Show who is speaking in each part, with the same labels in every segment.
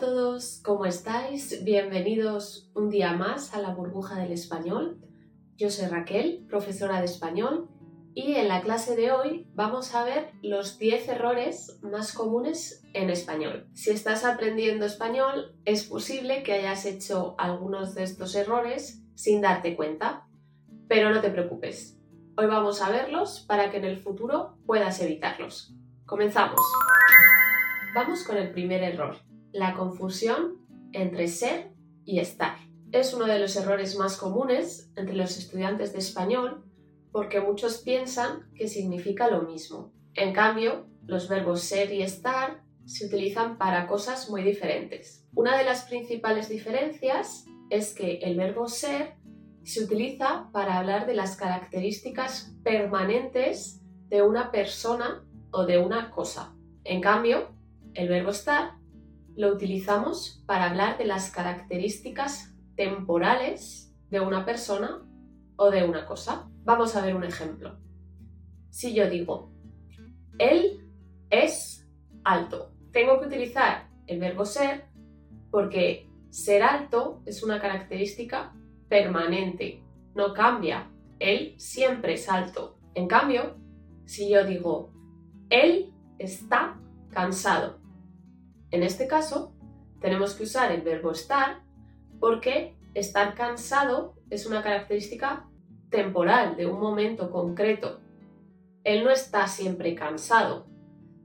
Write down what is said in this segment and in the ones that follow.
Speaker 1: todos, ¿cómo estáis? Bienvenidos un día más a la burbuja del español. Yo soy Raquel, profesora de español, y en la clase de hoy vamos a ver los 10 errores más comunes en español. Si estás aprendiendo español, es posible que hayas hecho algunos de estos errores sin darte cuenta, pero no te preocupes. Hoy vamos a verlos para que en el futuro puedas evitarlos. Comenzamos. Vamos con el primer error la confusión entre ser y estar. Es uno de los errores más comunes entre los estudiantes de español porque muchos piensan que significa lo mismo. En cambio, los verbos ser y estar se utilizan para cosas muy diferentes. Una de las principales diferencias es que el verbo ser se utiliza para hablar de las características permanentes de una persona o de una cosa. En cambio, el verbo estar lo utilizamos para hablar de las características temporales de una persona o de una cosa. Vamos a ver un ejemplo. Si yo digo, él es alto, tengo que utilizar el verbo ser porque ser alto es una característica permanente, no cambia. Él siempre es alto. En cambio, si yo digo, él está cansado, en este caso, tenemos que usar el verbo estar porque estar cansado es una característica temporal, de un momento concreto. Él no está siempre cansado.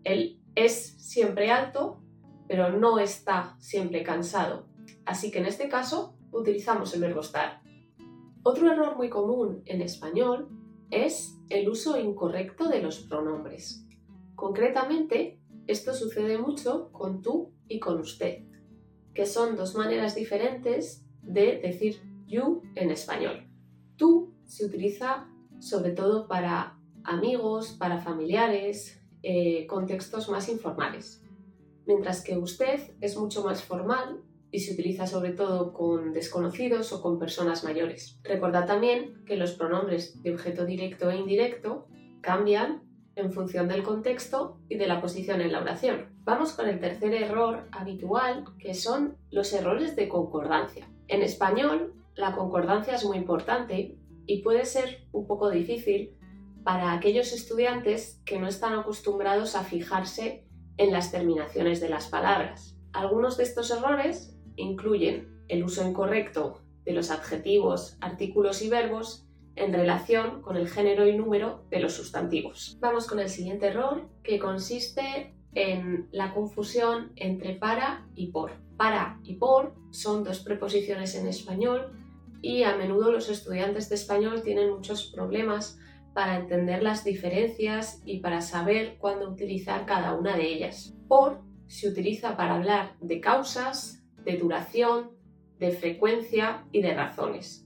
Speaker 1: Él es siempre alto, pero no está siempre cansado. Así que en este caso utilizamos el verbo estar. Otro error muy común en español es el uso incorrecto de los pronombres. Concretamente, esto sucede mucho con tú y con usted, que son dos maneras diferentes de decir you en español. Tú se utiliza sobre todo para amigos, para familiares, eh, contextos más informales, mientras que usted es mucho más formal y se utiliza sobre todo con desconocidos o con personas mayores. Recordad también que los pronombres de objeto directo e indirecto cambian en función del contexto y de la posición en la oración. Vamos con el tercer error habitual, que son los errores de concordancia. En español, la concordancia es muy importante y puede ser un poco difícil para aquellos estudiantes que no están acostumbrados a fijarse en las terminaciones de las palabras. Algunos de estos errores incluyen el uso incorrecto de los adjetivos, artículos y verbos en relación con el género y número de los sustantivos. Vamos con el siguiente error, que consiste en la confusión entre para y por. Para y por son dos preposiciones en español y a menudo los estudiantes de español tienen muchos problemas para entender las diferencias y para saber cuándo utilizar cada una de ellas. Por se utiliza para hablar de causas, de duración, de frecuencia y de razones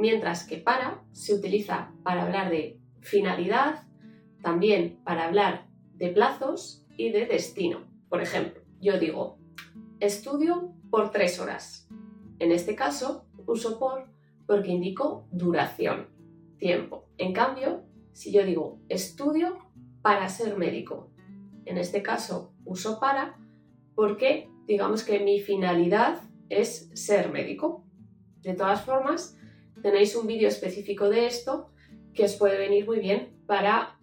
Speaker 1: mientras que para se utiliza para hablar de finalidad, también para hablar de plazos y de destino. Por ejemplo, yo digo, estudio por tres horas. En este caso, uso por porque indico duración, tiempo. En cambio, si yo digo estudio para ser médico, en este caso uso para porque digamos que mi finalidad es ser médico. De todas formas, tenéis un vídeo específico de esto que os puede venir muy bien para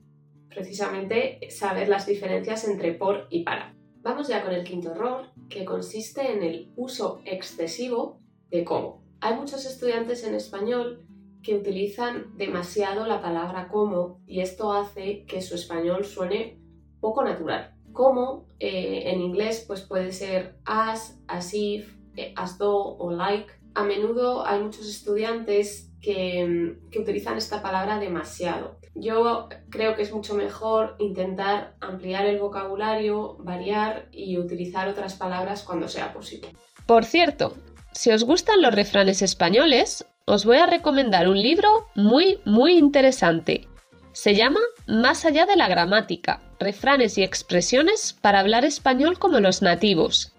Speaker 1: precisamente saber las diferencias entre por y para. Vamos ya con el quinto error, que consiste en el uso excesivo de como. Hay muchos estudiantes en español que utilizan demasiado la palabra como y esto hace que su español suene poco natural. Como eh, en inglés pues puede ser as, as if, eh, as though o like a menudo hay muchos estudiantes que, utilizan esta palabra demasiado. Yo creo que es mucho mejor intentar ampliar el vocabulario, variar y utilizar otras palabras cuando sea posible.
Speaker 2: Por cierto, si os gustan los refranes españoles, os voy a recomendar un libro muy, muy interesante. Se llama Más allá de la gramática, refranes y expresiones para hablar español como los nativos.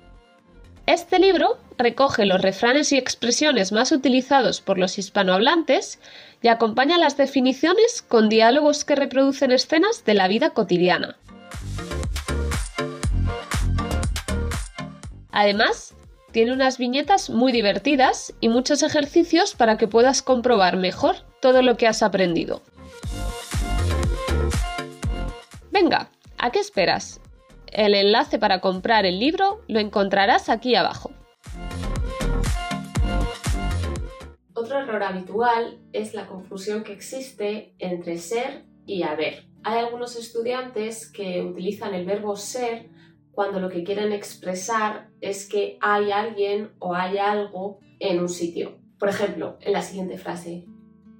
Speaker 2: Este libro recoge los refranes y expresiones más utilizados por los hispanohablantes y acompaña las definiciones con diálogos que reproducen escenas de la vida cotidiana. Además, tiene unas viñetas muy divertidas y muchos ejercicios para que puedas comprobar mejor todo lo que has aprendido. Venga, ¿a qué esperas? El enlace para comprar el libro lo encontrarás aquí abajo.
Speaker 1: Otro error habitual es la confusión que existe entre ser y haber. Hay algunos estudiantes que utilizan el verbo ser cuando lo que quieren expresar es que hay alguien o hay algo en un sitio. Por ejemplo, en la siguiente frase,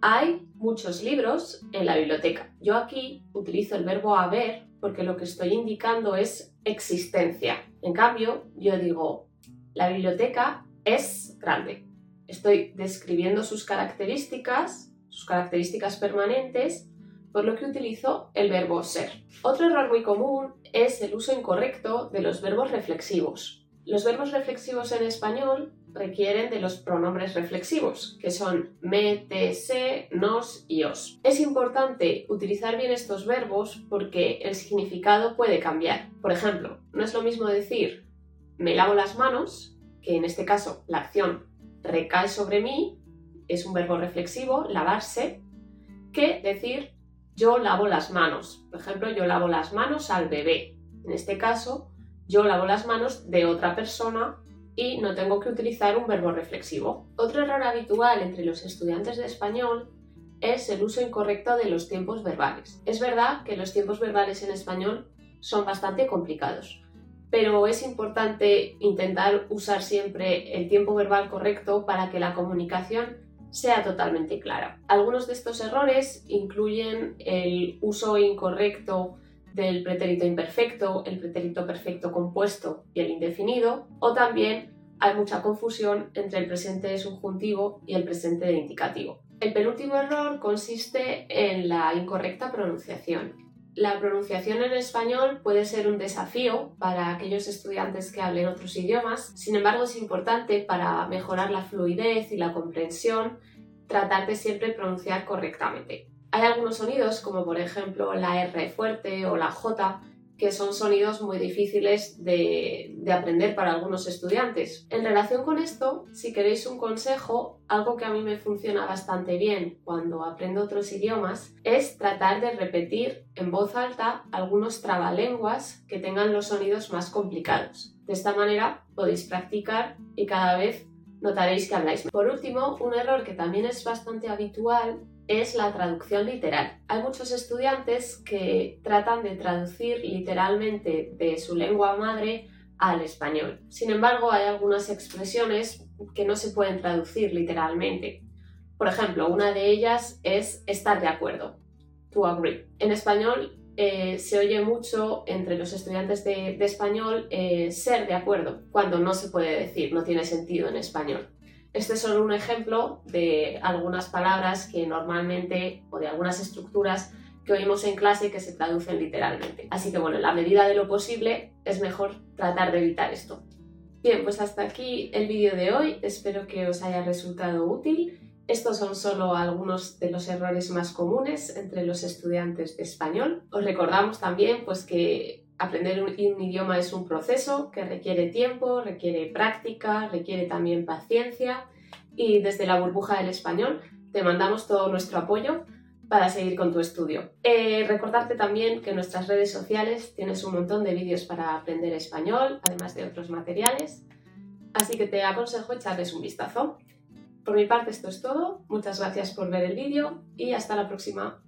Speaker 1: hay muchos libros en la biblioteca. Yo aquí utilizo el verbo haber porque lo que estoy indicando es existencia. En cambio, yo digo, la biblioteca es grande. Estoy describiendo sus características, sus características permanentes, por lo que utilizo el verbo ser. Otro error muy común es el uso incorrecto de los verbos reflexivos. Los verbos reflexivos en español requieren de los pronombres reflexivos, que son me, te, se, nos y os. Es importante utilizar bien estos verbos porque el significado puede cambiar. Por ejemplo, no es lo mismo decir me lavo las manos, que en este caso la acción recae sobre mí, es un verbo reflexivo, lavarse, que decir yo lavo las manos. Por ejemplo, yo lavo las manos al bebé. En este caso, yo lavo las manos de otra persona y no tengo que utilizar un verbo reflexivo. Otro error habitual entre los estudiantes de español es el uso incorrecto de los tiempos verbales. Es verdad que los tiempos verbales en español son bastante complicados pero es importante intentar usar siempre el tiempo verbal correcto para que la comunicación sea totalmente clara. Algunos de estos errores incluyen el uso incorrecto del pretérito imperfecto, el pretérito perfecto compuesto y el indefinido, o también hay mucha confusión entre el presente de subjuntivo y el presente de indicativo. El penúltimo error consiste en la incorrecta pronunciación. La pronunciación en español puede ser un desafío para aquellos estudiantes que hablen otros idiomas, sin embargo es importante para mejorar la fluidez y la comprensión tratar de siempre pronunciar correctamente. Hay algunos sonidos, como por ejemplo la R fuerte o la J, que son sonidos muy difíciles de, aprender para algunos estudiantes. En relación con esto, si queréis un consejo, algo que a mí me funciona bastante bien cuando aprendo otros idiomas es tratar de repetir en voz alta algunos trabalenguas que tengan los sonidos más complicados. De esta manera podéis practicar y cada vez notaréis que habláis. Por último, un error que también es bastante habitual es la traducción literal. Hay muchos estudiantes que tratan de traducir literalmente de su lengua madre al español. Sin embargo, hay algunas expresiones que no se pueden traducir literalmente. Por ejemplo, una de ellas es estar de acuerdo, to agree. En español eh, se oye mucho entre los estudiantes de, español eh, ser de acuerdo, cuando no se puede decir, no tiene sentido en español. Este es solo un ejemplo de algunas palabras que normalmente o de algunas estructuras que oímos en clase que se traducen literalmente. Así que bueno, en la medida de lo posible es mejor tratar de evitar esto. Bien, pues hasta aquí el vídeo de hoy. Espero que os haya resultado útil. Estos son solo algunos de los errores más comunes entre los estudiantes de español. Os recordamos también pues que aprender un, idioma es un proceso que requiere tiempo, requiere práctica, requiere también paciencia y desde la burbuja del español te mandamos todo nuestro apoyo para seguir con tu estudio. Eh, recordarte también que en nuestras redes sociales tienes un montón de vídeos para aprender español, además de otros materiales, así que te aconsejo echarles un vistazo. Por mi parte esto es todo, muchas gracias por ver el vídeo y hasta la próxima.